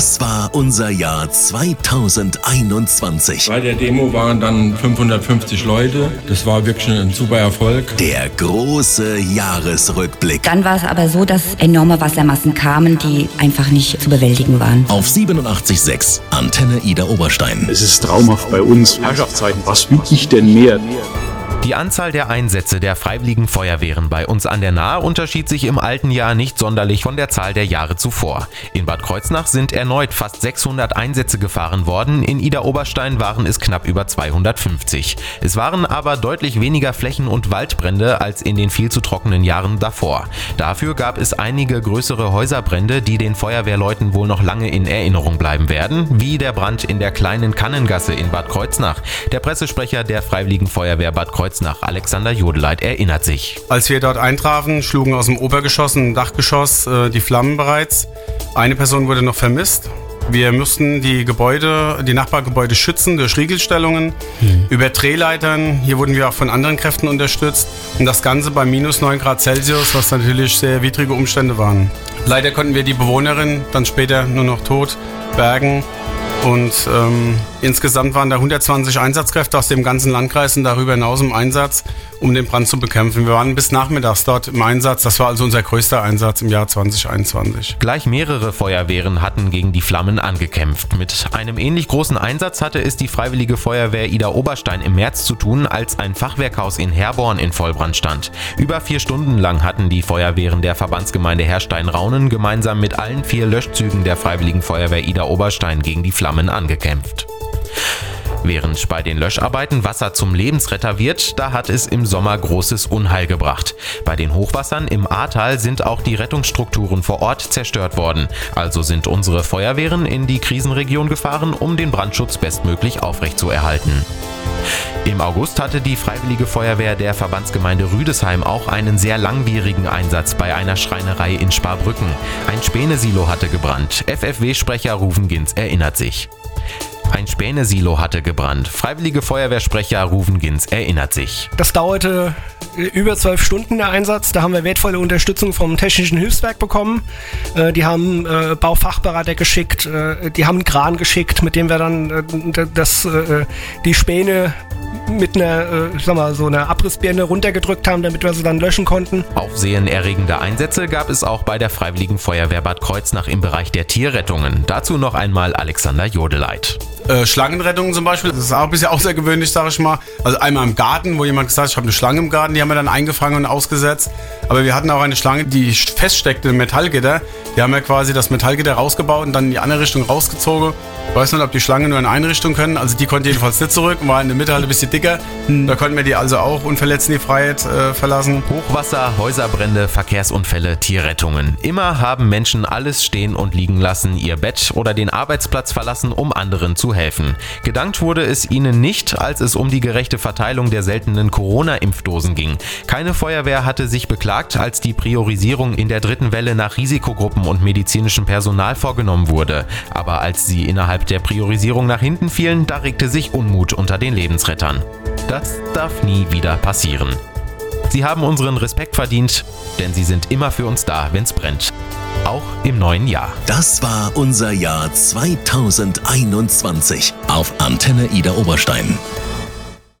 Das war unser Jahr 2021. Bei der Demo waren dann 550 Leute. Das war wirklich ein super Erfolg. Der große Jahresrückblick. Dann war es aber so, dass enorme Wassermassen kamen, die einfach nicht zu bewältigen waren. Auf 87.6 Antenne Ida Oberstein. Es ist traumhaft bei uns. Herrschaftszeiten, was will ich denn mehr? Die Anzahl der Einsätze der freiwilligen Feuerwehren bei uns an der Nahe unterschied sich im alten Jahr nicht sonderlich von der Zahl der Jahre zuvor. In Bad Kreuznach sind erneut fast 600 Einsätze gefahren worden, in Ida Oberstein waren es knapp über 250. Es waren aber deutlich weniger Flächen- und Waldbrände als in den viel zu trockenen Jahren davor. Dafür gab es einige größere Häuserbrände, die den Feuerwehrleuten wohl noch lange in Erinnerung bleiben werden, wie der Brand in der kleinen Kannengasse in Bad Kreuznach. Der Pressesprecher der Freiwilligen Feuerwehr Bad Kreuznach Kreuznach, Alexander Jodeleit, erinnert sich. Als wir dort eintrafen, schlugen aus dem Obergeschoss und Dachgeschoss äh, die Flammen bereits. Eine Person wurde noch vermisst. Wir mussten die Gebäude, die Nachbargebäude schützen durch Riegelstellungen, mhm. über Drehleitern. Hier wurden wir auch von anderen Kräften unterstützt. Und das Ganze bei minus 9 Grad Celsius, was natürlich sehr widrige Umstände waren. Leider konnten wir die Bewohnerin dann später nur noch tot bergen. Und ähm, insgesamt waren da 120 Einsatzkräfte aus dem ganzen Landkreis und darüber hinaus im Einsatz, um den Brand zu bekämpfen. Wir waren bis nachmittags dort im Einsatz. Das war also unser größter Einsatz im Jahr 2021. Gleich mehrere Feuerwehren hatten gegen die Flammen angekämpft. Mit einem ähnlich großen Einsatz hatte es die Freiwillige Feuerwehr Ida Oberstein im März zu tun, als ein Fachwerkhaus in Herborn in Vollbrand stand. Über vier Stunden lang hatten die Feuerwehren der Verbandsgemeinde Herstein-Raunen gemeinsam mit allen vier Löschzügen der Freiwilligen Feuerwehr Ida Oberstein gegen die Flammen Flammen angekämpft. Während bei den Löscharbeiten Wasser zum Lebensretter wird, da hat es im Sommer großes Unheil gebracht. Bei den Hochwassern im Ahrtal sind auch die Rettungsstrukturen vor Ort zerstört worden. Also sind unsere Feuerwehren in die Krisenregion gefahren, um den Brandschutz bestmöglich aufrechtzuerhalten. Im August hatte die Freiwillige Feuerwehr der Verbandsgemeinde Rüdesheim auch einen sehr langwierigen Einsatz bei einer Schreinerei in Sparbrücken. Ein Spänesilo hatte gebrannt. FFW-Sprecher Ruven Ginz erinnert sich. Ein Spänesilo hatte gebrannt. Freiwillige Feuerwehrsprecher Ruven Ginz erinnert sich. Das dauerte über zwölf Stunden der Einsatz. Da haben wir wertvolle Unterstützung vom Technischen Hilfswerk bekommen. Äh, die haben äh, Baufachberater geschickt, äh, die haben einen Kran geschickt, mit dem wir dann das, die Späne mit einer, ich sag mal, so einer Abrissbirne runtergedrückt haben, damit wir sie dann löschen konnten. Aufsehenerregende Einsätze gab es auch bei der Freiwilligen Feuerwehr Bad Kreuznach im Bereich der Tierrettungen. Dazu noch einmal Alexander Jodeleit. Äh, Schlangenrettungen zum Beispiel, das ist auch ein bisschen außergewöhnlich, sage ich mal. Also einmal im Garten, wo jemand gesagt hat, ich habe eine Schlange im Garten, die haben wir dann eingefangen und ausgesetzt. Aber wir hatten auch eine Schlange, die feststeckte im Metallgitter. Die haben wir quasi das Metallgitter rausgebaut und dann in die andere Richtung rausgezogen. Ich weiß nicht, ob die Schlangen nur in eine Richtung können. Also die konnte jedenfalls nicht zurück und war in der Mitte halt ein bisschen dicker. Hm. Da konnten wir die also auch unverletzt in die Freiheit äh, verlassen. Hochwasser, Häuserbrände, Verkehrsunfälle, Tierrettungen. Immer haben Menschen alles stehen und liegen lassen, ihr Bett oder den Arbeitsplatz verlassen, um anderen zu helfen. Gedankt wurde es ihnen nicht, als es um die gerechte Verteilung der seltenen Corona-Impfdosen ging. Keine Feuerwehr hatte sich beklagt, als die Priorisierung in der dritten Welle nach Risikogruppen und medizinischem Personal vorgenommen wurde. Aber als sie innerhalb innerhalb der Priorisierung nach hinten fielen, da regte sich Unmut unter den Lebensrettern. Das darf nie wieder passieren. Sie haben unseren Respekt verdient, denn sie sind immer für uns da, wenn's brennt. Auch im neuen Jahr. Das war unser Jahr 2021 auf Antenne Ida Oberstein.